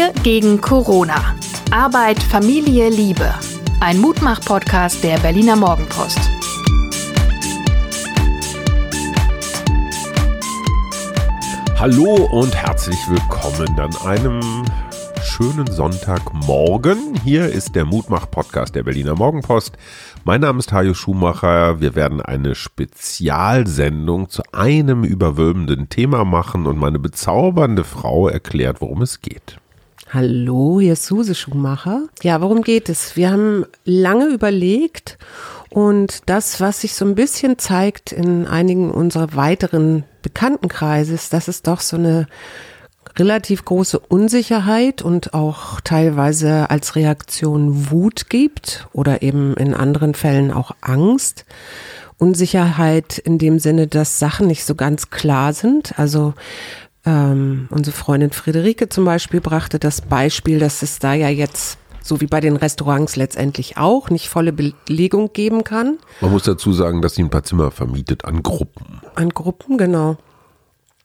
Wir gegen Corona. Arbeit, Familie, Liebe. Ein Mutmach-Podcast der Berliner Morgenpost. Hallo und herzlich willkommen an einem schönen Sonntagmorgen. Hier ist der Mutmach-Podcast der Berliner Morgenpost. Mein Name ist Hajo Schumacher. Wir werden eine Spezialsendung zu einem überwölbenden Thema machen und meine bezaubernde Frau erklärt, worum es geht. Hallo, hier ist Suse Schumacher. Ja, worum geht es? Wir haben lange überlegt und das, was sich so ein bisschen zeigt in einigen unserer weiteren Bekanntenkreise, ist, dass es doch so eine relativ große Unsicherheit und auch teilweise als Reaktion Wut gibt oder eben in anderen Fällen auch Angst. Unsicherheit in dem Sinne, dass Sachen nicht so ganz klar sind. Also ähm, unsere Freundin Friederike zum Beispiel brachte das Beispiel, dass es da ja jetzt so wie bei den Restaurants letztendlich auch, nicht volle Belegung geben kann. Man muss dazu sagen, dass sie ein paar Zimmer vermietet an Gruppen. An Gruppen, genau.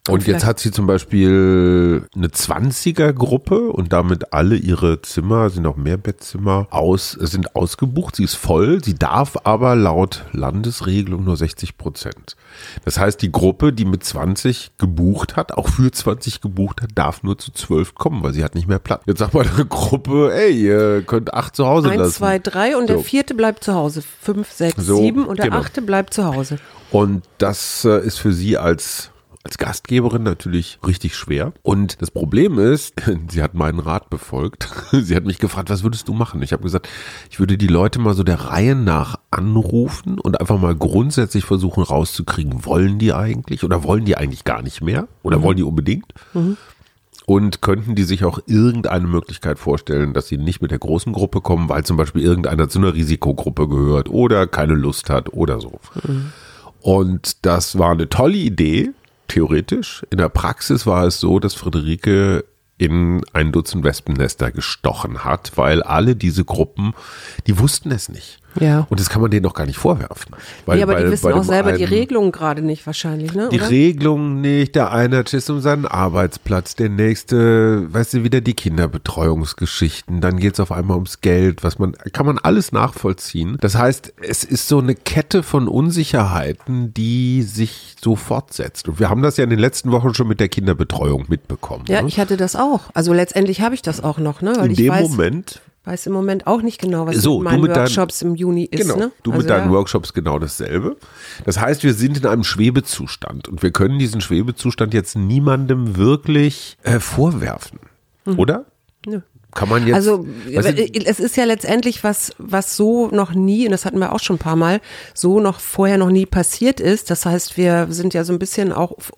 Und jetzt hat sie zum Beispiel eine 20er-Gruppe und damit alle ihre Zimmer, sind auch mehr Bettzimmer, aus, sind ausgebucht. Sie ist voll. Sie darf aber laut Landesregelung nur 60 Prozent. Das heißt, die Gruppe, die mit 20 gebucht hat, auch für 20 gebucht hat, darf nur zu 12 kommen, weil sie hat nicht mehr Platz. Jetzt sagt mal eine Gruppe, ey, ihr könnt acht zu Hause Eins, lassen. Eins, zwei, drei und so. der vierte bleibt zu Hause. Fünf, sechs, so, sieben und der genau. achte bleibt zu Hause. Und das äh, ist für sie als als Gastgeberin natürlich richtig schwer. Und das Problem ist, sie hat meinen Rat befolgt. Sie hat mich gefragt, was würdest du machen? Ich habe gesagt, ich würde die Leute mal so der Reihe nach anrufen und einfach mal grundsätzlich versuchen rauszukriegen, wollen die eigentlich oder wollen die eigentlich gar nicht mehr oder mhm. wollen die unbedingt? Mhm. Und könnten die sich auch irgendeine Möglichkeit vorstellen, dass sie nicht mit der großen Gruppe kommen, weil zum Beispiel irgendeiner zu einer Risikogruppe gehört oder keine Lust hat oder so. Mhm. Und das war eine tolle Idee theoretisch. In der Praxis war es so, dass Friederike in ein Dutzend Wespennester gestochen hat, weil alle diese Gruppen, die wussten es nicht. Ja. Und das kann man denen doch gar nicht vorwerfen. Weil, ja, aber die wissen auch selber einen, die Regelungen gerade nicht wahrscheinlich, ne? Die Regelungen nicht, der eine hat Schiss um seinen Arbeitsplatz, der nächste, weißt du, wieder die Kinderbetreuungsgeschichten, dann geht es auf einmal ums Geld, was man, kann man alles nachvollziehen. Das heißt, es ist so eine Kette von Unsicherheiten, die sich so fortsetzt. Und wir haben das ja in den letzten Wochen schon mit der Kinderbetreuung mitbekommen. Ja, ne? ich hatte das auch. Also letztendlich habe ich das auch noch, ne? Weil in dem weiß, Moment weiß im Moment auch nicht genau, was so, mit meinen mit Workshops dein, im Juni ist. Genau, ne? du also mit deinen ja. Workshops genau dasselbe. Das heißt, wir sind in einem Schwebezustand und wir können diesen Schwebezustand jetzt niemandem wirklich äh, vorwerfen, mhm. oder? Nö. Kann man jetzt. Also es ist ja letztendlich was, was so noch nie, und das hatten wir auch schon ein paar Mal, so noch vorher noch nie passiert ist. Das heißt, wir sind ja so ein bisschen auch auf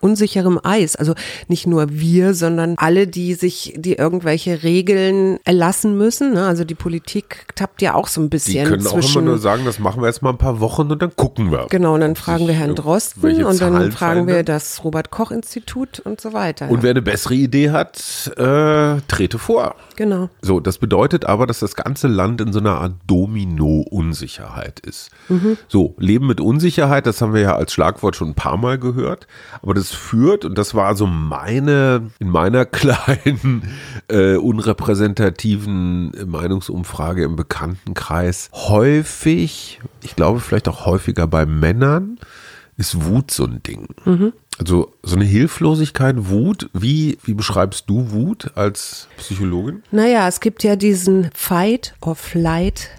unsicherem Eis. Also nicht nur wir, sondern alle, die sich, die irgendwelche Regeln erlassen müssen. Ne? Also die Politik tappt ja auch so ein bisschen. Die können zwischen, auch immer nur sagen, das machen wir jetzt mal ein paar Wochen und dann gucken wir. Genau, und dann fragen wir Herrn Drosten und dann fragen wir das Robert Koch Institut und so weiter. Und wer eine bessere Idee hat, äh, trete vor. Genau. So, das bedeutet aber, dass das ganze Land in so einer Art Domino-Unsicherheit ist. Mhm. So, Leben mit Unsicherheit, das haben wir ja als Schlagwort schon ein paar Mal gehört. Aber das führt, und das war so meine, in meiner kleinen, äh, unrepräsentativen Meinungsumfrage im Bekanntenkreis, häufig, ich glaube vielleicht auch häufiger bei Männern, ist Wut so ein Ding. Mhm. Also so eine Hilflosigkeit, Wut, wie, wie beschreibst du Wut als Psychologin? Naja, es gibt ja diesen Fight or Flight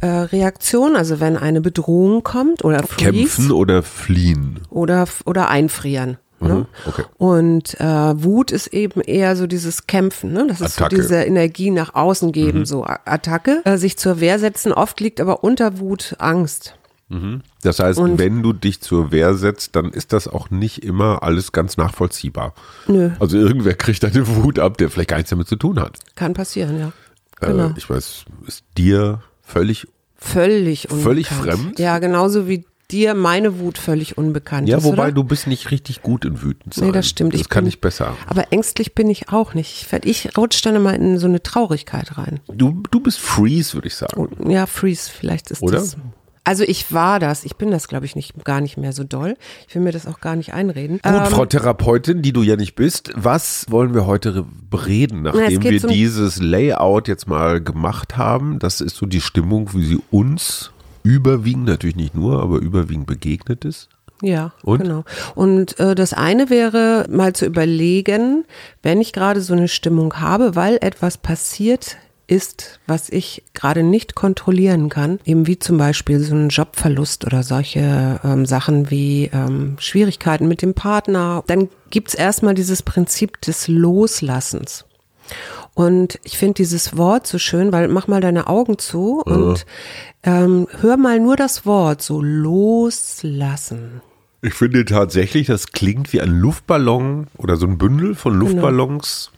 äh, Reaktion, also wenn eine Bedrohung kommt oder Freeze, Kämpfen oder fliehen. Oder, oder einfrieren. Mhm, ne? okay. Und äh, Wut ist eben eher so dieses Kämpfen, ne? Das ist Attacke. so diese Energie nach außen geben, mhm. so Attacke, äh, sich zur Wehr setzen. Oft liegt aber unter Wut Angst. Mhm. Das heißt, und wenn du dich zur Wehr setzt, dann ist das auch nicht immer alles ganz nachvollziehbar. Nö. Also irgendwer kriegt eine Wut ab, der vielleicht gar nichts damit zu tun hat. Kann passieren, ja. Äh, genau. Ich weiß, ist dir völlig völlig unbekannt. völlig fremd. Ja, genauso wie dir meine Wut völlig unbekannt ja, ist. Ja, wobei oder? du bist nicht richtig gut in wütend sein. Nee, das stimmt. Das ich kann bin, ich besser. Aber ängstlich bin ich auch nicht. Ich, ich rutsche dann immer in so eine Traurigkeit rein. Du, du bist Freeze, würde ich sagen. Ja, Freeze, vielleicht ist oder? das. Also ich war das. Ich bin das, glaube ich, nicht, gar nicht mehr so doll. Ich will mir das auch gar nicht einreden. Gut, Ähm, Frau Therapeutin, die du ja nicht bist, was wollen wir heute re- bereden, nachdem geht wir zum- dieses Layout jetzt mal gemacht haben? Das ist so die Stimmung, wie sie uns überwiegend, natürlich nicht nur, aber überwiegend begegnet ist. Ja, Und? genau. Und äh, das eine wäre mal zu überlegen, wenn ich gerade so eine Stimmung habe, weil etwas passiert ist, was ich gerade nicht kontrollieren kann, eben wie zum Beispiel so ein Jobverlust oder solche ähm, Sachen wie ähm, Schwierigkeiten mit dem Partner, dann gibt's erstmal dieses Prinzip des Loslassens. Und ich finde dieses Wort so schön, weil mach mal deine Augen zu und ähm, hör mal nur das Wort so loslassen. Ich finde tatsächlich, das klingt wie ein Luftballon oder so ein Bündel von Luftballons,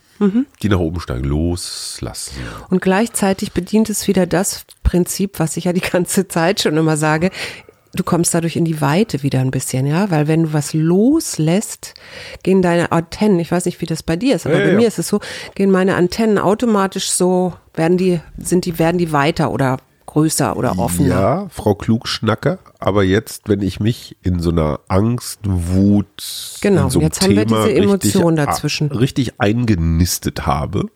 die nach oben steigen. Loslassen. Und gleichzeitig bedient es wieder das Prinzip, was ich ja die ganze Zeit schon immer sage. Du kommst dadurch in die Weite wieder ein bisschen, ja, weil wenn du was loslässt, gehen deine Antennen, ich weiß nicht, wie das bei dir ist, aber ja, bei ja. mir ist es so, gehen meine Antennen automatisch so, werden die, sind die, werden die weiter oder größer oder offener. Ja, Frau Klugschnacker, aber jetzt, wenn ich mich in so einer Angst, Wut, Genau, so jetzt haben wir Thema diese Emotion richtig, dazwischen. Mhm. richtig eingenistet habe,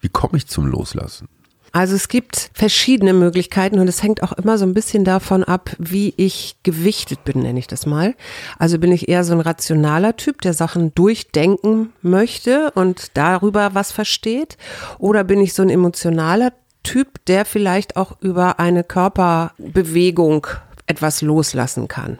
wie komme ich zum Loslassen? Also es gibt verschiedene Möglichkeiten und es hängt auch immer so ein bisschen davon ab, wie ich gewichtet bin, nenne ich das mal. Also bin ich eher so ein rationaler Typ, der Sachen durchdenken möchte und darüber was versteht, oder bin ich so ein emotionaler Typ, der vielleicht auch über eine Körperbewegung etwas loslassen kann.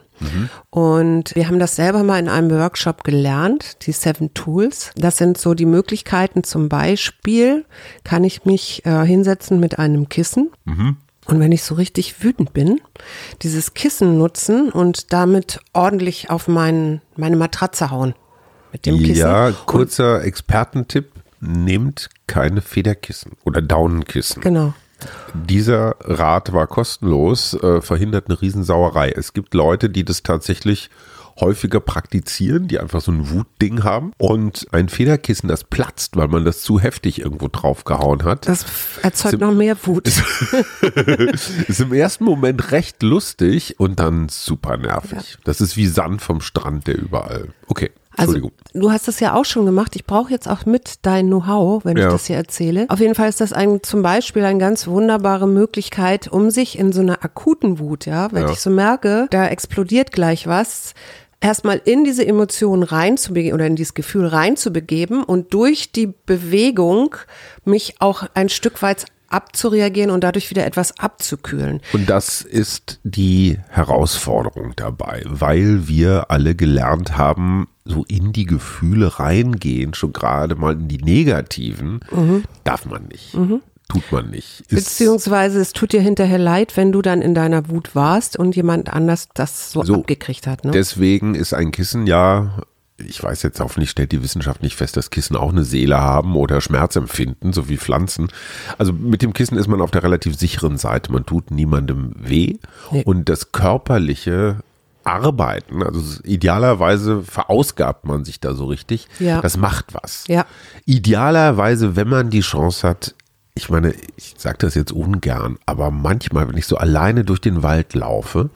Und wir haben das selber mal in einem Workshop gelernt, die Seven Tools. Das sind so die Möglichkeiten. Zum Beispiel kann ich mich äh, hinsetzen mit einem Kissen. Und wenn ich so richtig wütend bin, dieses Kissen nutzen und damit ordentlich auf mein, meine Matratze hauen. Mit dem Kissen. Ja, kurzer Expertentipp, nehmt keine Federkissen oder Daunenkissen. Genau. Dieser Rat war kostenlos, äh, verhindert eine Riesensauerei. Es gibt Leute, die das tatsächlich häufiger praktizieren, die einfach so ein Wutding haben und ein Federkissen, das platzt, weil man das zu heftig irgendwo draufgehauen hat. Das erzeugt noch mehr Wut. ist im ersten Moment recht lustig und dann super nervig. Das ist wie Sand vom Strand, der überall. Okay, Also, du hast das ja auch schon gemacht. Ich brauche jetzt auch mit dein Know-how, wenn Ja. ich das hier erzähle. Auf jeden Fall ist das ein, zum Beispiel eine ganz wunderbare Möglichkeit, um sich in so einer akuten Wut, ja, wenn Ja. ich so merke, da explodiert gleich was, erstmal in diese Emotionen reinzubegeben oder in dieses Gefühl reinzubegeben und durch die Bewegung mich auch ein Stück weit abzureagieren und dadurch wieder etwas abzukühlen. Und das ist die Herausforderung dabei, weil wir alle gelernt haben, so in die Gefühle reingehen, schon gerade mal in die negativen, darf man nicht. Tut man nicht. Ist, Beziehungsweise es tut dir hinterher leid, wenn du dann in deiner Wut warst und jemand anders das so, So. abgekriegt hat. Ne? deswegen ist ein Kissen ja, ich weiß jetzt hoffentlich stellt die Wissenschaft nicht fest, dass Kissen auch eine Seele haben oder Schmerz empfinden, so wie Pflanzen. Also mit dem Kissen ist man auf der relativ sicheren Seite. Man tut niemandem weh Nee. und das körperliche Arbeiten, also idealerweise verausgabt man sich da so richtig, Ja. das macht was. Ja. Idealerweise, wenn man die Chance hat, ich meine, ich sage das jetzt ungern, aber manchmal, wenn ich so alleine durch den Wald laufe,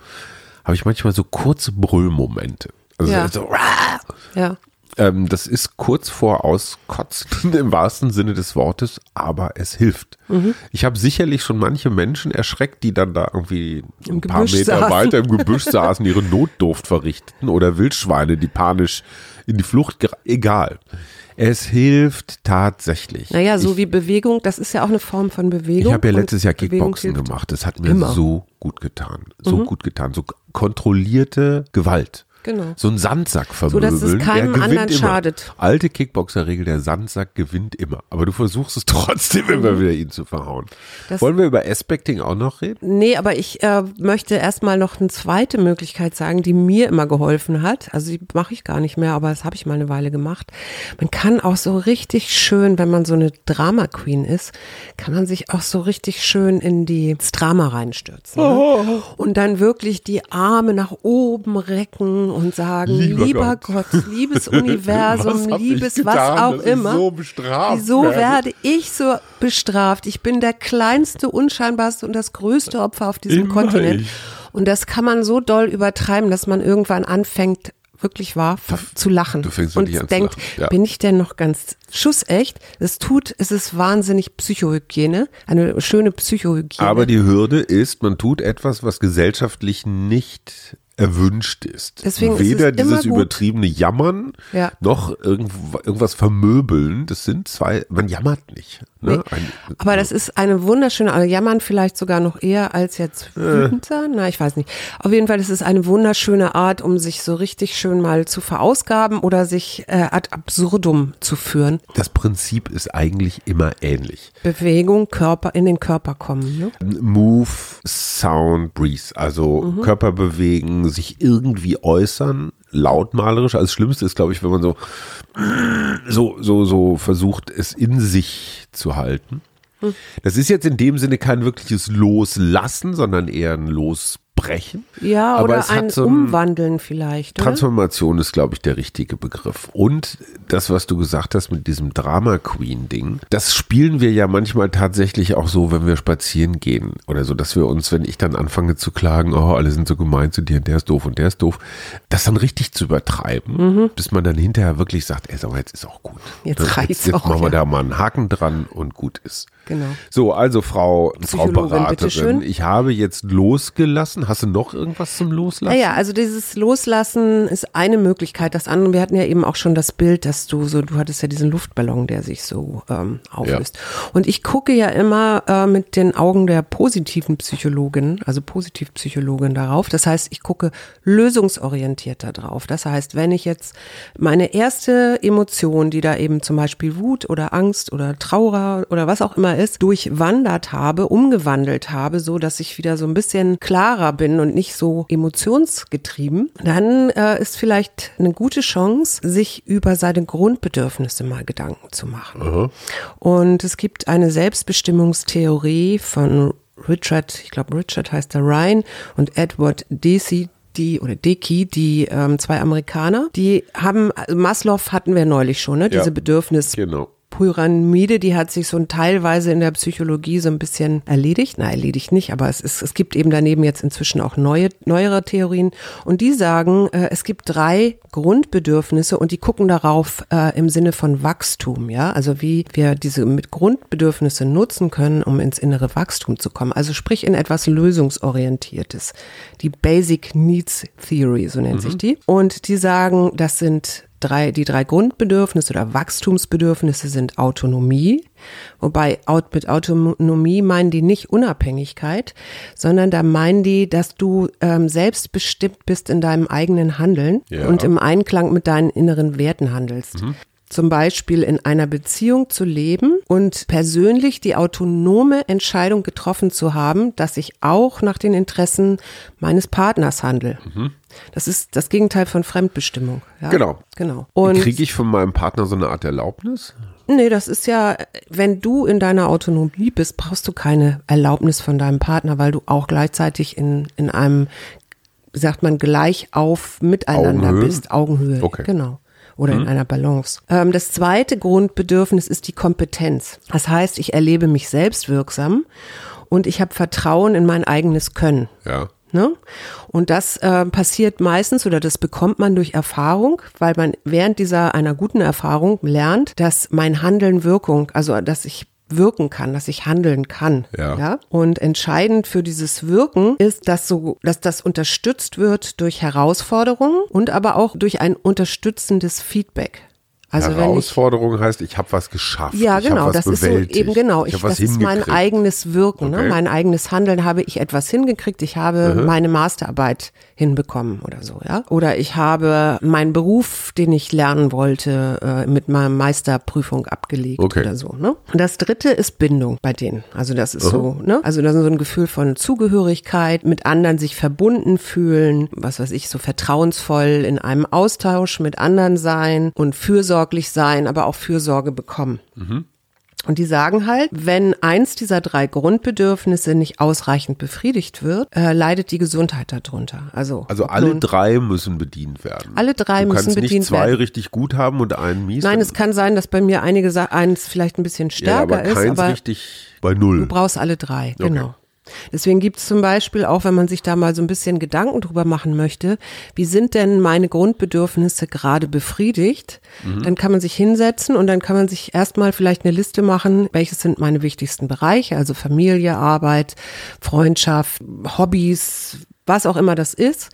habe ich manchmal so kurze Brüllmomente. Also Ja. so! Ja. Ähm, das ist kurz vor Auskotzen im wahrsten Sinne des Wortes, aber es hilft. Mhm. Ich habe sicherlich schon manche Menschen erschreckt, die dann da irgendwie Im ein paar Gebüsch Meter saßen. weiter im Gebüsch saßen, ihre Notdurft verrichteten oder Wildschweine, die panisch in die Flucht, egal. Es hilft tatsächlich. Naja, so ich, wie Bewegung, das ist ja auch eine Form von Bewegung. ich habe ja letztes Jahr Kickboxen gemacht. Das hat mir Immer. Mhm. so gut getan. So gut getan. So kontrollierte Gewalt. Genau. So ein Sandsack So, vermöbeln. dass es keinem anderen immer. schadet. Alte Kickboxerregel, der Sandsack gewinnt immer. Aber du versuchst es trotzdem immer wieder, ihn zu verhauen. Mhm. Das- Wollen wir über Aspecting auch noch reden? Nee, aber ich äh, möchte erstmal noch eine zweite Möglichkeit sagen, die mir immer geholfen hat. Also die mache ich gar nicht mehr, aber das habe ich mal eine Weile gemacht. Man kann auch so richtig schön, wenn man so eine Drama Queen ist, kann man sich auch so richtig schön in die ins Drama reinstürzen. Ne? Und dann wirklich die Arme nach oben recken und sagen, Lieber lieber, Gott. Gott. liebes Was Universum, ich liebes was auch ich immer. so bestraft Wieso werde? ich so bestraft? Ich bin der kleinste, unscheinbarste und das größte Opfer auf diesem Immer Kontinent. ich. Und das kann man so doll übertreiben, dass man irgendwann anfängt, wirklich wahr zu lachen. Du fängst und an zu denkt, ja. bin ich denn noch ganz schussecht? Es tut, es ist wahnsinnig Psychohygiene, eine schöne Psychohygiene. Aber die Hürde ist, man tut etwas, was gesellschaftlich nicht erwünscht ist. Deswegen ist Weder immer dieses gut- übertriebene Jammern Ja. noch irgend, irgendwas vermöbeln. Das sind zwei, man jammert nicht. Ne? Ein, Aber das ist eine wunderschöne, also jammern vielleicht sogar noch eher als jetzt Äh. wütend sein. Na, ich weiß nicht. Auf jeden Fall, das ist eine wunderschöne Art, um sich so richtig schön mal zu verausgaben oder sich äh, ad absurdum zu führen. das Prinzip ist eigentlich immer ähnlich. Bewegung, Körper, in den Körper kommen. Ne? Move, Sound, Breathe. Also Mhm. Körper bewegen, sich irgendwie äußern, lautmalerisch. Also das Schlimmste ist, glaube ich, wenn man so, so, so, so versucht, es in sich zu halten. Hm. Das ist jetzt in dem Sinne kein wirkliches Loslassen, sondern eher ein Losbrechen. Ja, oder ein so Umwandeln vielleicht. Oder? Transformation ist, glaube ich, der richtige Begriff. Und das, was du gesagt hast mit diesem Drama Queen Ding, das spielen wir ja manchmal tatsächlich auch so, wenn wir spazieren gehen oder so, dass wir uns, wenn ich dann anfange zu klagen, oh, alle sind so gemein zu dir und der ist doof und der ist doof, das dann richtig zu übertreiben, bis man dann hinterher wirklich sagt, ey, sag mal, jetzt ist auch gut. Mhm. Jetzt Ne? reicht's jetzt auch, machen wir ja. da mal einen Haken dran und gut ist. Genau. So, also Frau, Frau Beraterin, ich habe jetzt losgelassen. Hast du noch irgendwas zum Loslassen? Naja, also dieses Loslassen ist eine Möglichkeit. Das andere, wir hatten ja eben auch schon das Bild, dass du so, du hattest ja diesen Luftballon, der sich so ähm, auflöst. Und ich gucke ja immer äh, mit den Augen der positiven Psychologin, also Positivpsychologin darauf. Das heißt, ich gucke lösungsorientierter drauf. Das heißt, wenn ich jetzt meine erste Emotion, die da eben zum Beispiel Wut oder Angst oder Trauer oder was auch immer ist, durchwandert habe, umgewandelt habe, so dass ich wieder so ein bisschen klarer bin und nicht so emotionsgetrieben, dann äh, ist vielleicht eine gute Chance, sich über seine Grundbedürfnisse mal Gedanken zu machen. Und es gibt eine Selbstbestimmungstheorie von Richard, ich glaube Richard heißt der Ryan und Edward Deci, die oder Deki, die ähm, zwei Amerikaner, die haben also Maslow hatten wir neulich schon, ne? Diese Ja. Bedürfnis Genau. Pyramide, die hat sich so ein teilweise in der Psychologie so ein bisschen erledigt. Na, erledigt nicht, aber es, ist, es gibt eben daneben jetzt inzwischen auch neue, neuere Theorien. Und die sagen, äh, es gibt drei Grundbedürfnisse und die gucken darauf äh, im Sinne von Wachstum, ja. Also wie wir diese mit Grundbedürfnisse nutzen können, um ins innere Wachstum zu kommen. Also sprich in etwas Lösungsorientiertes. Die Basic Needs Theory, so nennt sich die. Und die sagen, das sind drei, die drei Grundbedürfnisse oder Wachstumsbedürfnisse sind Autonomie, wobei mit Autonomie meinen die nicht Unabhängigkeit, sondern da meinen die, dass du ähm, selbstbestimmt bist in deinem eigenen Handeln Ja. und im Einklang mit deinen inneren Werten handelst. Zum Beispiel in einer Beziehung zu leben und persönlich die autonome Entscheidung getroffen zu haben, dass ich auch nach den Interessen meines Partners handle. Das ist das Gegenteil von Fremdbestimmung. Ja? Genau. Genau. Und Kriege ich von meinem Partner so eine Art Erlaubnis? nee, das ist ja, wenn du in deiner Autonomie bist, brauchst du keine Erlaubnis von deinem Partner, weil du auch gleichzeitig in, in einem, sagt man, gleich auf miteinander Augenhöhe? bist, Augenhöhe. Okay. Genau. Oder in einer Balance. Ähm, das zweite Grundbedürfnis ist die Kompetenz. Das heißt, ich erlebe mich selbst wirksam und ich habe Vertrauen in mein eigenes Können. Ja. Ne? Und das äh, passiert meistens oder das bekommt man durch Erfahrung, weil man während dieser einer guten Erfahrung lernt, dass mein Handeln Wirkung, also dass ich wirken kann, dass ich handeln kann. Ja. Und entscheidend für dieses Wirken ist, dass so, dass das unterstützt wird durch Herausforderungen und aber auch durch ein unterstützendes Feedback. Also wenn ich Herausforderung heißt, ich habe was geschafft. ja, genau, das ist so bewältigt. eben genau. Ich Ich, das ist mein eigenes Wirken, Okay. ne? mein eigenes Handeln. Habe ich etwas hingekriegt? Ich habe meine Masterarbeit hinbekommen oder so, ja? Oder ich habe meinen Beruf, den ich lernen wollte, äh, mit meiner Meisterprüfung abgelegt Okay. oder so. Ne? Und das Dritte ist Bindung bei denen. Also das ist so, ne? Also das ist so ein Gefühl von Zugehörigkeit, mit anderen sich verbunden fühlen, was weiß ich, so vertrauensvoll in einem Austausch mit anderen sein und fürsorglich sein, aber auch Fürsorge bekommen. Und die sagen halt, wenn eins dieser drei Grundbedürfnisse nicht ausreichend befriedigt wird, äh, leidet die Gesundheit darunter. Also, Also alle drei müssen bedient werden. Alle drei du müssen kannst bedient nicht zwei werden. richtig gut haben und einen mies. Nein, es kann sein, dass bei mir einige eins vielleicht ein bisschen ja, stärker aber ist, aber richtig bei null. du brauchst alle drei, genau. Deswegen gibt es zum Beispiel auch, wenn man sich da mal so ein bisschen Gedanken drüber machen möchte, wie sind denn meine Grundbedürfnisse gerade befriedigt, mhm. dann kann man sich hinsetzen und dann kann man sich erstmal vielleicht eine Liste machen, welches sind meine wichtigsten Bereiche, also Familie, Arbeit, Freundschaft, Hobbys, was auch immer das ist.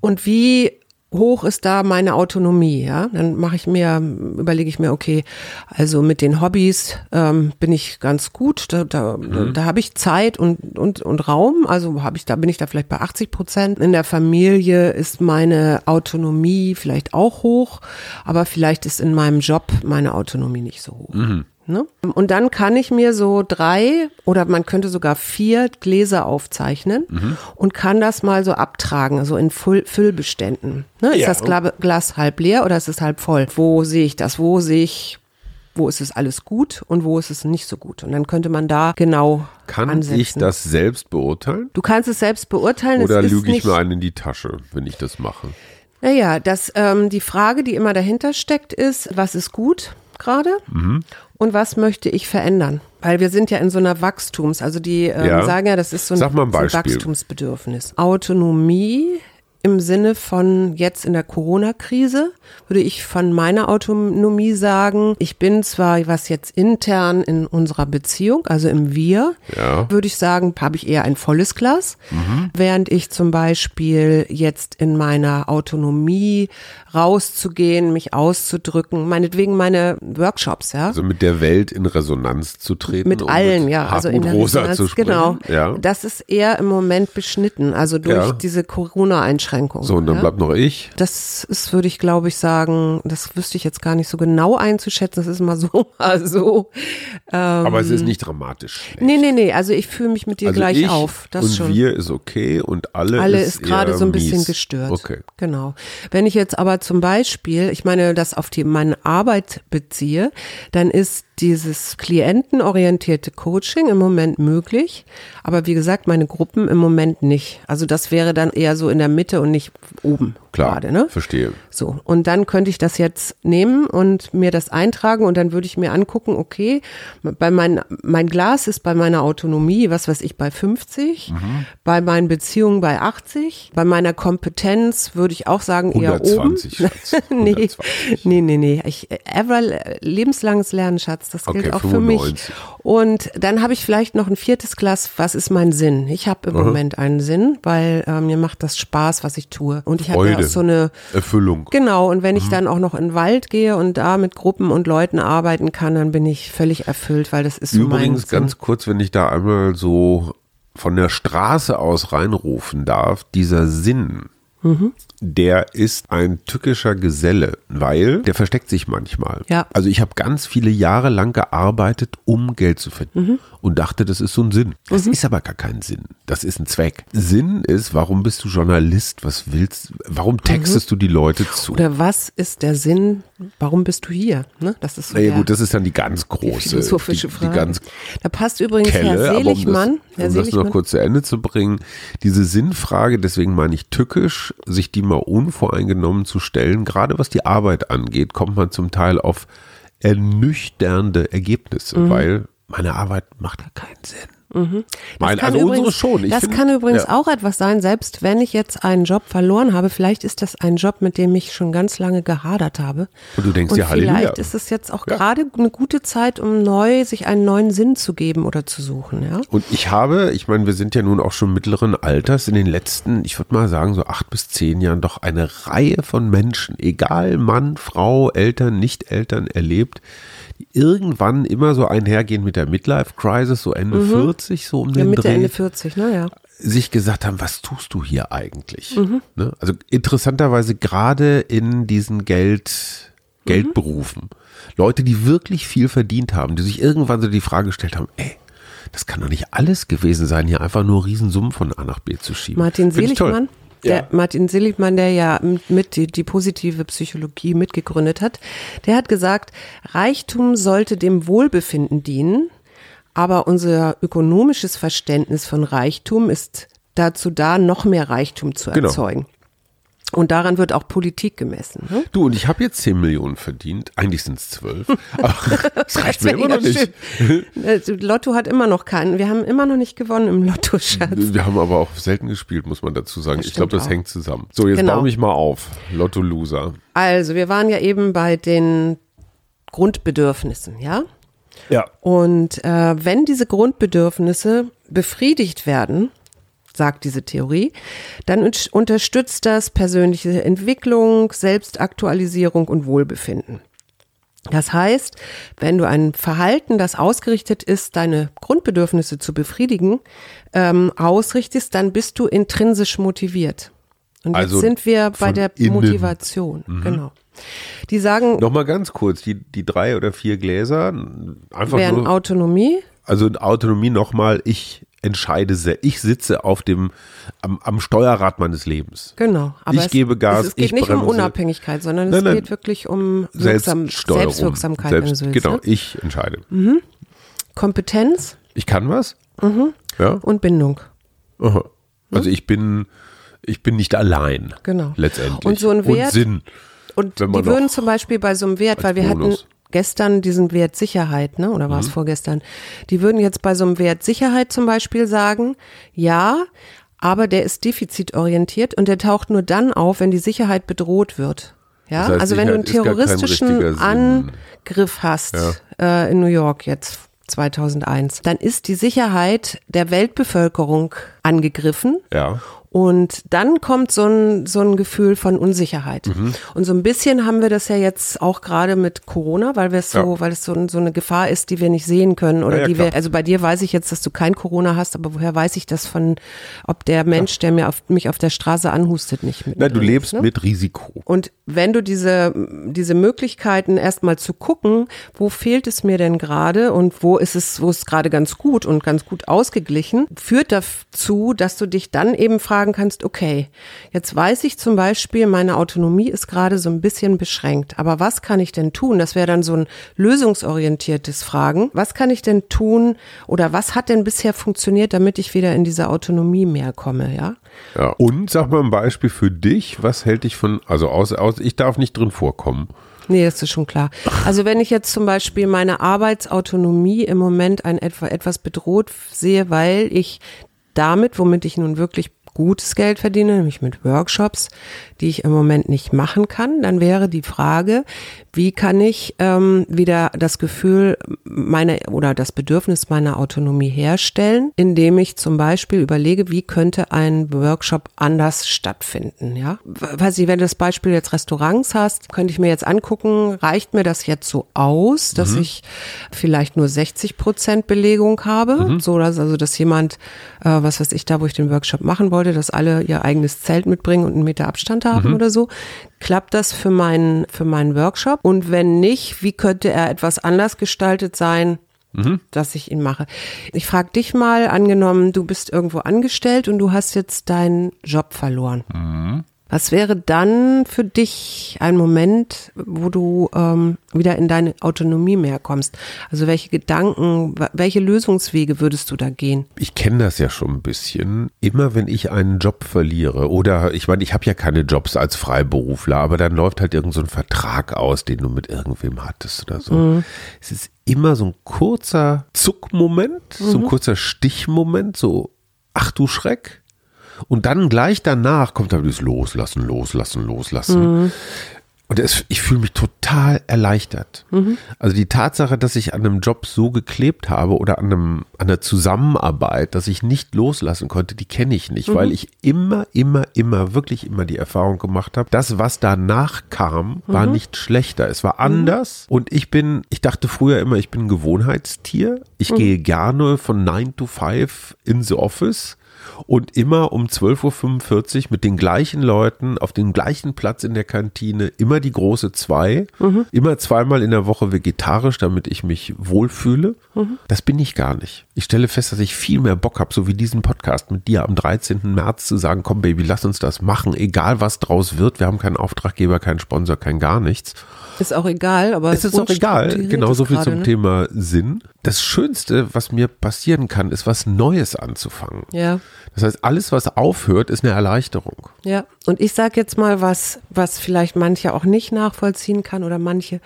Und wie hoch ist da meine Autonomie, ja? Dann mache ich mir, überlege ich mir, okay, also mit den Hobbys ähm, bin ich ganz gut, da, da, mhm. da habe ich Zeit und, und, und Raum, also habe ich, da bin ich da vielleicht bei 80 Prozent. In der Familie ist meine Autonomie vielleicht auch hoch, aber vielleicht ist in meinem Job meine Autonomie nicht so hoch. Mhm. Ne? Und dann kann ich mir so drei oder man könnte sogar vier Gläser aufzeichnen mhm. und kann das mal so abtragen, also in Füll Füllbeständen. Ne? Ist ja. das Glas halb leer oder ist es halb voll? Wo sehe ich das? Wo sehe ich wo ist es alles gut und wo ist es nicht so gut. Und dann könnte man da genau Kann ansetzen. ich das selbst beurteilen? Du kannst es selbst beurteilen. Oder lüge ich mir einen in die Tasche, wenn ich das mache? Naja, das, ähm, die Frage, die immer dahinter steckt, ist, was ist gut gerade? Mhm und was möchte ich verändern? Weil wir sind ja in so einer Wachstums, also die ähm, ja. sagen ja, das ist so ein, ein, so ein Wachstumsbedürfnis. Autonomie im Sinne von jetzt in der Corona-Krise würde ich von meiner Autonomie sagen, ich bin zwar was jetzt intern in unserer Beziehung, also im Wir, ja. würde ich sagen, habe ich eher ein volles Glas, mhm. während ich zum Beispiel jetzt in meiner Autonomie rauszugehen, mich auszudrücken, meinetwegen meine Workshops, ja. Also mit der Welt in Resonanz zu treten. Mit allen, mit ja. Also in der Rosa Resonanz, zu sprechen. genau. Ja. Das ist eher im Moment beschnitten, also durch ja. diese Corona-Einschränkungen. So, und dann ja? bleibt noch ich. Das ist, würde ich glaube ich sagen, das wüsste ich jetzt gar nicht so genau einzuschätzen. Das ist mal so, mal so. Ähm, Aber es ist nicht dramatisch. Schlecht. Nee, nee, nee. Also ich fühle mich mit dir also gleich ich auf. Das und schon. wir ist okay und alle, alle ist, ist gerade so ein bisschen mies. gestört. Okay. Genau. Wenn ich jetzt aber zum Beispiel, ich meine, das auf die, meine Arbeit beziehe, dann ist dieses klientenorientierte Coaching im Moment möglich, aber wie gesagt, meine Gruppen im Moment nicht. Also das wäre dann eher so in der Mitte und nicht oben Klar, gerade, ne? Verstehe. So, und dann könnte ich das jetzt nehmen und mir das eintragen und dann würde ich mir angucken, okay, bei mein, mein Glas ist bei meiner Autonomie, was weiß ich, bei 50, mhm. bei meinen Beziehungen bei 80, bei meiner Kompetenz würde ich auch sagen, eher 120, oben. Schatz, 120. nee, nee, nee, nee. Ich, ever lebenslanges Lernen, Schatz, das gilt okay, auch 95. für mich. Und dann habe ich vielleicht noch ein viertes Glas, was ist mein Sinn? Ich habe im Aha. Moment einen Sinn, weil äh, mir macht das Spaß, was ich tue. Und ich habe ja so eine Erfüllung. Genau, und wenn ich mhm. dann auch noch in den Wald gehe und da mit Gruppen und Leuten arbeiten kann, dann bin ich völlig erfüllt, weil das ist so Übrigens ganz kurz, wenn ich da einmal so von der Straße aus reinrufen darf, dieser Sinn, mhm der ist ein tückischer Geselle, weil der versteckt sich manchmal. Ja. Also ich habe ganz viele Jahre lang gearbeitet, um Geld zu verdienen mhm. und dachte, das ist so ein Sinn. Das mhm. ist aber gar kein Sinn. Das ist ein Zweck. Sinn ist, warum bist du Journalist? Was willst? Warum textest mhm. du die Leute zu? Oder was ist der Sinn? Warum bist du hier? Ne? Das ist so naja, gut, das ist dann die ganz große, die philosophische Frage. Die ganz da passt übrigens Kelle, Herr Seligmann. um das, um das noch kurz zu Ende zu bringen, diese Sinnfrage, deswegen meine ich tückisch, sich die mal unvoreingenommen zu stellen. Gerade was die Arbeit angeht, kommt man zum Teil auf ernüchternde Ergebnisse, mhm. weil meine Arbeit macht ja keinen Sinn. Mhm. Mein, also übrigens, unsere schon. Ich das find, kann übrigens ja. auch etwas sein, selbst wenn ich jetzt einen Job verloren habe, vielleicht ist das ein Job, mit dem ich schon ganz lange gehadert habe. Und du denkst dir, Halleluja. Vielleicht ist es jetzt auch ja. gerade eine gute Zeit, um neu, sich einen neuen Sinn zu geben oder zu suchen. Ja? Und ich habe, ich meine, wir sind ja nun auch schon mittleren Alters, in den letzten, ich würde mal sagen, so acht bis zehn Jahren doch eine Reihe von Menschen, egal Mann, Frau, Eltern, Nicht-Eltern, erlebt, die irgendwann immer so einhergehen mit der Midlife-Crisis, so Ende mhm. 40, so um den ja, Mitte, Dreh. Ende 40, naja. Sich gesagt haben, was tust du hier eigentlich? Mhm. Ne? Also interessanterweise gerade in diesen Geld, Geldberufen. Mhm. Leute, die wirklich viel verdient haben, die sich irgendwann so die Frage gestellt haben, ey, das kann doch nicht alles gewesen sein, hier einfach nur Riesensummen von A nach B zu schieben. Martin Seligmann, der ja. Martin Seligmann, der ja mit die, die positive Psychologie mitgegründet hat, der hat gesagt, Reichtum sollte dem Wohlbefinden dienen, aber unser ökonomisches Verständnis von Reichtum ist dazu da, noch mehr Reichtum zu genau. erzeugen. Und daran wird auch Politik gemessen. Ne? Du, und ich habe jetzt 10 Millionen verdient. Eigentlich sind es 12. Aber das reicht mir immer noch nicht. Also, Lotto hat immer noch keinen. Wir haben immer noch nicht gewonnen im Lotto, Schatz. Wir haben aber auch selten gespielt, muss man dazu sagen. Das ich glaube, das auch. hängt zusammen. So, jetzt Genau. baue mich mal auf. Lotto Loser. Also, wir waren ja eben bei den Grundbedürfnissen, ja? Ja. Und äh, wenn diese Grundbedürfnisse befriedigt werden, sagt diese Theorie, dann un- unterstützt das persönliche Entwicklung, Selbstaktualisierung und Wohlbefinden. Das heißt, wenn du ein Verhalten, das ausgerichtet ist, deine Grundbedürfnisse zu befriedigen, ähm, ausrichtest, dann bist du intrinsisch motiviert. Und Also jetzt sind wir bei der innen. Mhm. Motivation. Genau. Die sagen, Nochmal ganz kurz, die, die drei oder vier Gläser, einfach wären nur, Autonomie, also Autonomie nochmal, ich entscheide sehr, ich sitze auf dem, am, am Steuerrad meines Lebens. Genau. Aber Ich es, gebe Gas, Es, es geht ich nicht um bremse. Unabhängigkeit, sondern Nein, es nein. geht wirklich um Wirksam. Selbstwirksamkeit, wenn du Selbst, willst. Genau, Ne? ich entscheide. Kompetenz Ich kann was? Mhm. Ja. und Bindung. Aha. Also ich bin, ich bin nicht allein. Genau. Letztendlich. Und so ein Wert- Und Sinn. Und die würden zum Beispiel bei so einem Wert, weil wir Bonus. hatten gestern diesen Wert Sicherheit, ne? oder war Mhm. es vorgestern? Die würden jetzt bei so einem Wert Sicherheit zum Beispiel sagen, ja, aber der ist defizitorientiert und der taucht nur dann auf, wenn die Sicherheit bedroht wird. Ja, Das heißt, also wenn du einen Sicherheit terroristischen. Angriff hast äh, in New York jetzt 2001, dann ist die Sicherheit der Weltbevölkerung angegriffen Ja. und dann kommt so ein, so ein Gefühl von Unsicherheit. Mhm. Und so ein bisschen haben wir das ja jetzt auch gerade mit Corona, weil wir es so, Ja. weil es so, ein- so eine Gefahr ist, die wir nicht sehen können oder Ja, ja, die klar. wir, also bei dir weiß ich jetzt, dass du kein Corona hast, aber woher weiß ich das von, ob der Mensch, der mir auf, mich auf der Straße anhustet, nicht mit. Na, du lebst ne? mit Risiko. Und wenn du diese, diese Möglichkeiten erstmal zu gucken, wo fehlt es mir denn gerade und wo ist es, wo ist es gerade ganz gut und ganz gut ausgeglichen, führt dazu, dass du dich dann eben fragen kannst, okay, jetzt weiß ich zum Beispiel, meine Autonomie ist gerade so ein bisschen beschränkt, aber was kann ich denn tun? Das wäre dann so ein lösungsorientiertes Fragen. Was kann ich denn tun oder was hat denn bisher funktioniert, damit ich wieder in diese Autonomie mehr komme, ja? Ja. Und sag mal ein Beispiel für dich. Was hält dich von, also aus, aus ich darf nicht drin vorkommen. Nee, das ist schon klar. Also wenn ich jetzt zum Beispiel meine Arbeitsautonomie im Moment ein etwa etwas bedroht sehe, weil ich damit, womit ich nun wirklich gutes Geld verdiene, nämlich mit Workshops, die ich im Moment nicht machen kann, dann wäre die Frage, wie kann ich ähm, wieder das Gefühl meiner oder das Bedürfnis meiner Autonomie herstellen, indem ich zum Beispiel überlege, wie könnte ein Workshop anders stattfinden, ja? Weiß ich, wenn du das Beispiel jetzt Restaurants hast, könnte ich mir jetzt angucken, reicht mir das jetzt so aus, dass ich vielleicht nur 60 Prozent Belegung habe, so dass also, dass jemand, äh, was weiß ich, da, wo ich den Workshop machen wollte, dass alle ihr eigenes Zelt mitbringen und einen Meter Abstand haben oder so. Klappt das für meinen, für meinen Workshop? Und wenn nicht, wie könnte er etwas anders gestaltet sein, dass ich ihn mache? Ich frage dich mal, angenommen, du bist irgendwo angestellt und du hast jetzt deinen Job verloren. Was wäre dann für dich ein Moment, wo du ähm, wieder in deine Autonomie mehr kommst? Also welche Gedanken, welche Lösungswege würdest du da gehen? Ich kenne das ja schon ein bisschen. Immer wenn ich einen Job verliere oder ich meine, ich habe ja keine Jobs als Freiberufler, aber dann läuft halt irgend so ein Vertrag aus, den du mit irgendwem hattest oder so. Es ist immer so ein kurzer Zuckmoment, so ein kurzer Stichmoment, so ach du Schreck. Und dann gleich danach kommt dann das Loslassen, Loslassen, Loslassen. Und es, ich fühle mich total erleichtert. Also die Tatsache, dass ich an einem Job so geklebt habe oder an, einem, an einer Zusammenarbeit, dass ich nicht loslassen konnte, die kenne ich nicht, weil ich immer, immer, immer, wirklich immer die Erfahrung gemacht habe, das, was danach kam, war nicht schlechter. Es war anders. Und ich bin, ich dachte früher immer, ich bin ein Gewohnheitstier. Ich gehe gerne von 9 to 5 in the office und immer um 12.45 Uhr mit den gleichen Leuten auf dem gleichen Platz in der Kantine, immer die große zwei, immer zweimal in der Woche vegetarisch, damit ich mich wohlfühle. Das bin ich gar nicht. Ich stelle fest, dass ich viel mehr Bock habe, so wie diesen Podcast mit dir am 13. März zu sagen, komm Baby, lass uns das machen, egal was draus wird. Wir haben keinen Auftraggeber, keinen Sponsor, kein gar nichts. Ist auch egal, aber Es ist auch egal, unstrukturiert genau so ist viel zum ne? Thema Sinn. Das Schönste, was mir passieren kann, ist was Neues anzufangen. Ja. Das heißt, alles, was aufhört, ist eine Erleichterung. Ja, und ich sage jetzt mal was, was vielleicht manche auch nicht nachvollziehen kann oder manche,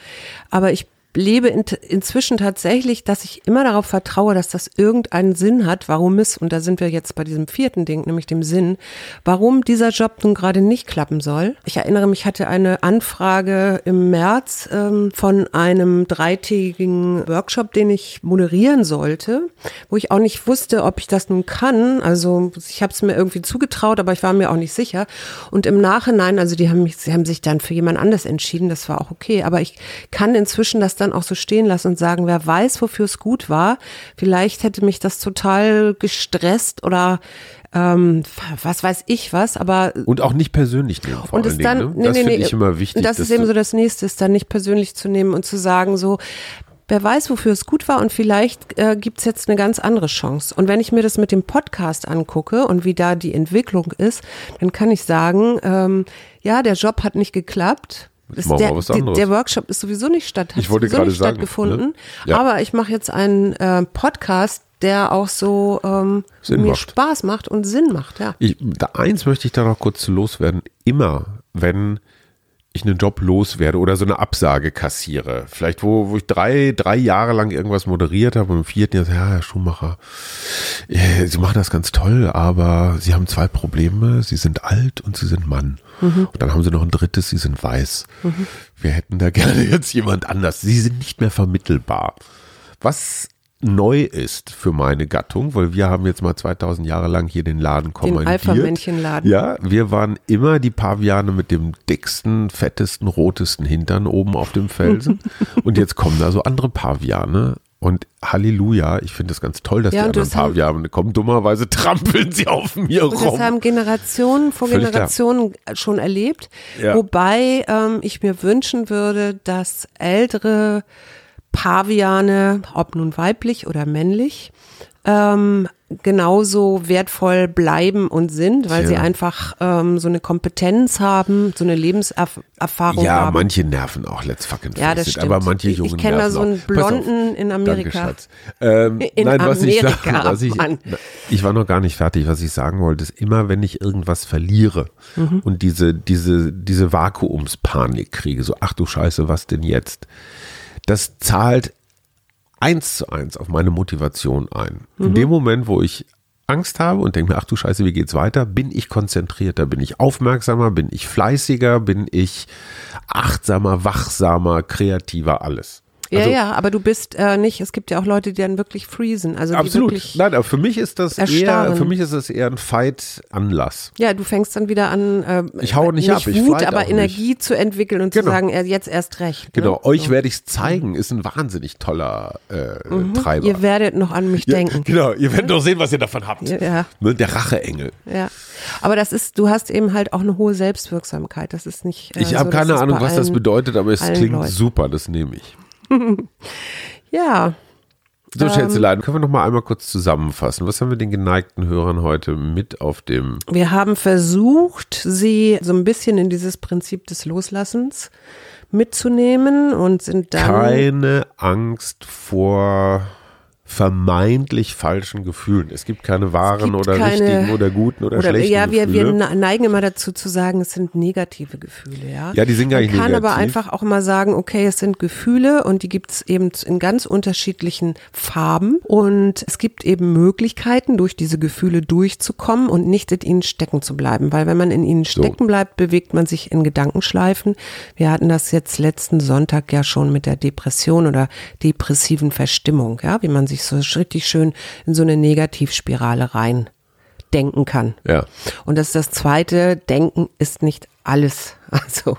aber ich lebe in, inzwischen tatsächlich, dass ich immer darauf vertraue, dass das irgendeinen Sinn hat, warum es, und da sind wir jetzt bei diesem vierten Ding, nämlich dem Sinn, warum dieser Job nun gerade nicht klappen soll. Ich erinnere mich, ich hatte eine Anfrage im März ähm, von einem dreitägigen Workshop, den ich moderieren sollte, wo ich auch nicht wusste, ob ich das nun kann. Also ich habe es mir irgendwie zugetraut, aber ich war mir auch nicht sicher. Und im Nachhinein, also die haben mich, sie haben sich dann für jemand anders entschieden, das war auch okay. Aber ich kann inzwischen das dann auch so stehen lassen und sagen, wer weiß, wofür es gut war. Vielleicht hätte mich das total gestresst oder ähm, was weiß ich was, aber und auch nicht persönlich nehmen. Vor und es dann, ne? nee, das nee, finde nee, ich immer wichtig. Das ist eben so das Nächste, ist dann nicht persönlich zu nehmen und zu sagen so, wer weiß, wofür es gut war und vielleicht äh, gibt es jetzt eine ganz andere Chance. Und wenn ich mir das mit dem Podcast angucke und wie da die Entwicklung ist, dann kann ich sagen, ähm, ja, der Job hat nicht geklappt. Ich mach der, was der, anderes. der Workshop ist sowieso nicht statt, Ich wollte sowieso nicht sagen, stattgefunden. ne? Ja. Aber ich mache jetzt einen äh, Podcast, der auch so ähm, Sinn mir macht. Spaß macht und Sinn macht, ja. Ich, da eins möchte ich da noch kurz zu loswerden. Immer, wenn ich einen Job loswerde oder so eine Absage kassiere, vielleicht wo, wo ich drei, drei Jahre lang irgendwas moderiert habe und im vierten Jahr, ja, Herr Schumacher, äh, Sie machen das ganz toll, aber Sie haben zwei Probleme. Sie sind alt und Sie sind Mann. Und dann haben Sie noch ein drittes, Sie sind weiß. Wir hätten da gerne jetzt jemand anders. Sie sind nicht mehr vermittelbar. Was neu ist für meine Gattung, weil wir haben jetzt mal 2000 Jahre lang hier den Laden kommandiert. Alpha-Männchen-Laden. Ja, wir waren immer die Paviane mit dem dicksten, fettesten, rotesten Hintern oben auf dem Felsen. und jetzt kommen da so andere Paviane. Und Halleluja, ich finde es ganz toll, dass Ja, die anderen das haben- Paviane kommen. Dummerweise trampeln sie auf mir Und das rum. haben Generationen vor Völlig klar. Generationen schon erlebt. Ja. Wobei ähm, ich mir wünschen würde, dass ältere Paviane, ob nun weiblich oder männlich, ähm, genauso wertvoll bleiben und sind, weil Tja. sie einfach ähm, so eine Kompetenz haben, so eine Lebenserfahrung Ja, haben. manche nerven auch, let's fucking Ja, das it. stimmt. Aber manche Ich- ich Jungen kenn da so einen Pass auf. Blonden in Amerika. Danke. Ähm, In nein, was ich Amerika, sage, was ich, Mann. ich war noch gar nicht fertig. Was ich sagen wollte, ist immer, wenn ich irgendwas verliere Mhm. und diese, diese, diese Vakuumspanik kriege, so, ach du Scheiße, was denn jetzt? Das zahlt eins zu eins auf meine Motivation ein. Mhm. In dem Moment, wo ich Angst habe und denke mir, ach du Scheiße, wie geht's weiter, bin ich konzentrierter, bin ich aufmerksamer, bin ich fleißiger, bin ich achtsamer, wachsamer, kreativer, alles. Ja, Also- ja, aber du bist äh, nicht, es gibt ja auch Leute, die dann wirklich freezen. Also Absolut. wirklich Nein, aber für mich ist das eher, erstarren. für mich ist das eher ein Fight-Anlass. Ja, du fängst dann wieder an, äh, Ich haue nicht ab, ich Wut, aber Energie zu entwickeln und Genau. zu sagen, er jetzt erst recht. Genau, ne? euch So. werde ich es zeigen, ist ein wahnsinnig toller äh, Treiber. Ihr werdet noch an mich ja, denken. Genau, ihr werdet doch sehen, was ihr davon habt. Ja, ja. Ne, der Racheengel. Ja. Aber das ist, du hast eben halt auch eine hohe Selbstwirksamkeit. Das ist nicht. Äh, Ich so, habe dass keine Ahnung, was das bedeutet, aber es klingt Leuten. super, das nehme ich. Ja, So, Ähm. Schätzelein, können wir noch mal einmal kurz zusammenfassen. Was haben wir den geneigten Hörern heute mit auf dem wir haben versucht, sie so ein bisschen in dieses Prinzip des Loslassens mitzunehmen und sind dann. keine Angst vor vermeintlich falschen Gefühlen. Es gibt keine wahren gibt oder keine- richtigen oder guten oder, Oder, schlechten ja, wir, wir Gefühle. ne- neigen immer dazu zu sagen, es sind negative Gefühle, ja. Ja, die sind gar Man nicht kann negativ. aber einfach auch mal sagen, okay, es sind Gefühle und die gibt es eben in ganz unterschiedlichen Farben und es gibt eben Möglichkeiten, durch diese Gefühle durchzukommen und nicht in ihnen stecken zu bleiben, weil wenn man in ihnen stecken bleibt, bewegt man sich in Gedankenschleifen. Wir hatten das jetzt letzten Sonntag ja schon mit der Depression oder depressiven Verstimmung, ja, wie man sich so richtig schön in so eine Negativspirale rein denken kann. Ja. Und das ist das zweite, Denken ist nicht alles. Also,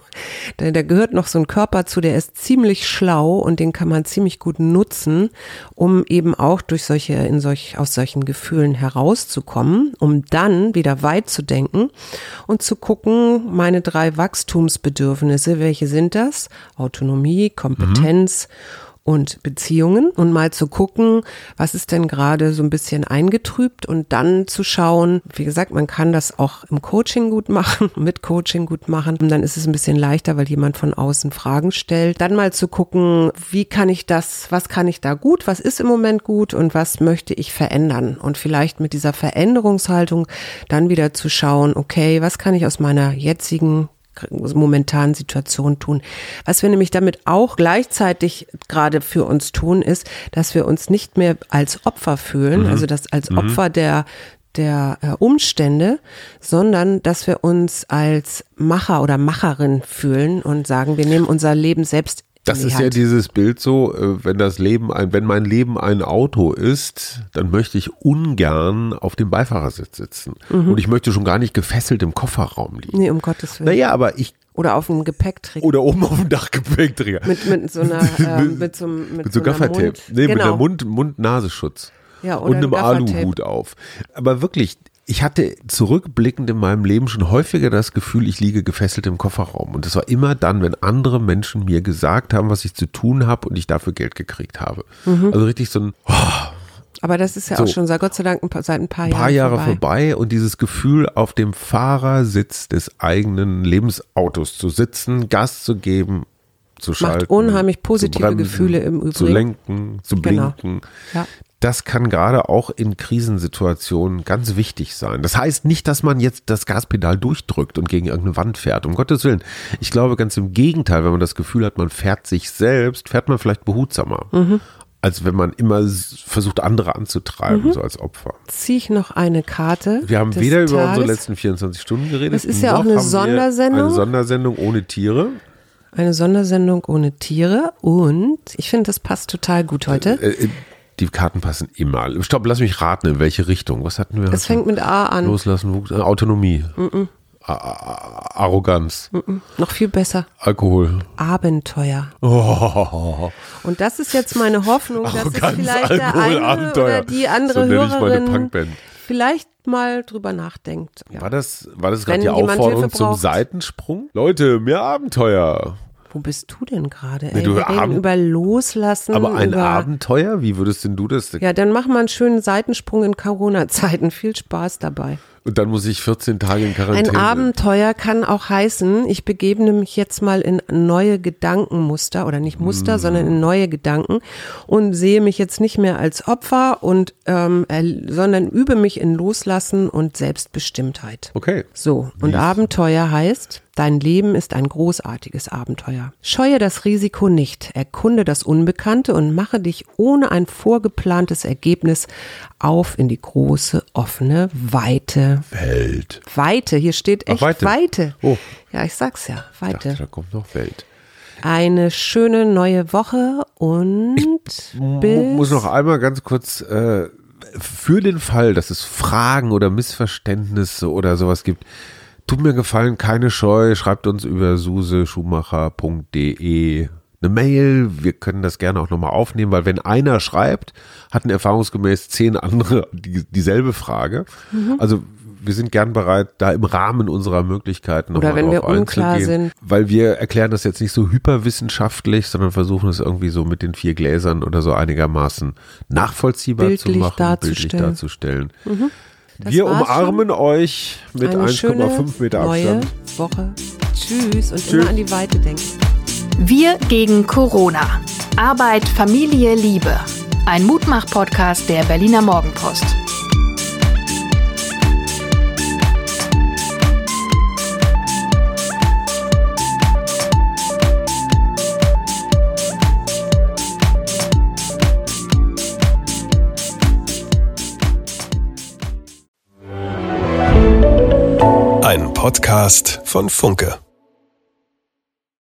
da, da gehört noch so ein Körper zu, der ist ziemlich schlau und den kann man ziemlich gut nutzen, um eben auch durch solche, in solch, aus solchen Gefühlen herauszukommen, um dann wieder weit zu denken und zu gucken, meine drei Wachstumsbedürfnisse, welche sind das? Autonomie, Kompetenz und Beziehungen und mal zu gucken, was ist denn gerade so ein bisschen eingetrübt und dann zu schauen, wie gesagt, man kann das auch im Coaching gut machen, mit Coaching gut machen und dann ist es ein bisschen leichter, weil jemand von außen Fragen stellt. Dann mal zu gucken, wie kann ich das, was kann ich da gut, was ist im Moment gut und was möchte ich verändern und vielleicht mit dieser Veränderungshaltung dann wieder zu schauen, okay, was kann ich aus meiner jetzigen momentanen Situation tun. Was wir nämlich damit auch gleichzeitig gerade für uns tun, ist, dass wir uns nicht mehr als Opfer fühlen, mhm. also das als mhm. Opfer der der äh, Umstände, sondern dass wir uns als Macher oder Macherin fühlen und sagen, wir nehmen unser Leben selbst das ist ja dieses Bild so, äh, wenn das Leben ein, wenn mein Leben ein Auto ist, dann möchte ich ungern auf dem Beifahrersitz sitzen. Mhm. Und ich möchte schon gar nicht gefesselt im Kofferraum liegen. Nee, um Gottes Willen. Naja, aber ich oder auf dem Gepäckträger. Oder oben auf dem Dachgepäckträger. Mit, mit so einer, äh, mit so, mit, mit so, so Gaffertape. Nee, genau. mit einer Mund, Mund-Nasenschutz. Ja, oder und einem Aluhut auf. Aber wirklich, ich hatte zurückblickend in meinem Leben schon häufiger das Gefühl, ich liege gefesselt im Kofferraum. Und das war immer dann, wenn andere Menschen mir gesagt haben, was ich zu tun habe und ich dafür Geld gekriegt habe. Mhm. Also richtig so ein. Oh, aber das ist ja so, auch schon seit Gott sei Dank ein paar, seit ein paar, ein paar Jahre vorbei. vorbei. Und dieses Gefühl, auf dem Fahrersitz des eigenen Lebensautos zu sitzen, Gas zu geben, zu schalten. Macht unheimlich positive bremsen, Gefühle im Übrigen. Zu lenken, zu genau. blinken. Genau. Ja das kann gerade auch in Krisensituationen ganz wichtig sein. Das heißt nicht, dass man jetzt das Gaspedal durchdrückt und gegen irgendeine Wand fährt. Um Gottes Willen. Ich glaube ganz im Gegenteil, wenn man das Gefühl hat, man fährt sich selbst, fährt man vielleicht behutsamer. Mhm. Als wenn man immer versucht, andere anzutreiben, mhm. so als Opfer. Ziehe ich noch eine Karte. Wir haben weder Tages. über unsere letzten 24 Stunden geredet. Es ist ja auch eine Sondersendung. Eine Sondersendung ohne Tiere. Eine Sondersendung ohne Tiere und ich finde, das passt total gut heute. Äh, äh, die Karten passen immer. Stopp, lass mich raten, in welche Richtung. Was hatten wir? Es fängt mit A an. Loslassen, Autonomie. Mm -mm. Arroganz. Mm Noch viel besser. Alkohol. Abenteuer. Oh. Und das ist jetzt meine Hoffnung, dass es vielleicht Alkohol, der eine Abenteuer. oder die andere so Hörerin vielleicht mal drüber nachdenkt. Ja. War das, war das gerade die Aufforderung zum Seitensprung? Leute, mehr Abenteuer. Wo bist du denn gerade? Nee, wir reden über Loslassen. Aber ein über, Abenteuer? Wie würdest denn du das? Ja, dann mach mal einen schönen Seitensprung in Corona-Zeiten. Viel Spaß dabei. Und dann muss ich 14 Tage in Quarantäne. Ein Abenteuer kann auch heißen, ich begebe mich jetzt mal in neue Gedankenmuster oder nicht Muster, mm. sondern in neue Gedanken und sehe mich jetzt nicht mehr als Opfer und ähm, sondern übe mich in Loslassen und Selbstbestimmtheit. Okay. So und Wie? Abenteuer heißt Dein Leben ist ein großartiges Abenteuer. Scheue das Risiko nicht, erkunde das Unbekannte und mache dich ohne ein vorgeplantes Ergebnis auf in die große, offene, weite Welt. Weite, hier steht echt Ach, Weite. Weite. Oh. Ja, ich sag's ja, Weite. Dachte, da kommt noch Welt. Eine schöne neue Woche und ich muss noch einmal ganz kurz äh, für den Fall, dass es Fragen oder Missverständnisse oder sowas gibt, tut mir gefallen, keine Scheu, schreibt uns über suseschumacher.de eine Mail. Wir können das gerne auch nochmal aufnehmen, weil wenn einer schreibt, hatten erfahrungsgemäß zehn andere die, dieselbe Frage. Mhm. Also wir sind gern bereit, da im Rahmen unserer Möglichkeiten Oder wenn wir unklar sind. Weil wir erklären das jetzt nicht so hyperwissenschaftlich, sondern versuchen es irgendwie so mit den vier Gläsern oder so einigermaßen nachvollziehbar bildlich zu machen, darzustellen. bildlich darzustellen. Mhm. Wir umarmen schon. euch mit 1,5 Meter Abstand. Neue Woche. Tschüss und Tschüss. immer an die Weite denken. Wir gegen Corona. Arbeit, Familie, Liebe. Ein Mutmach-Podcast der Berliner Morgenpost. Podcast von Funke.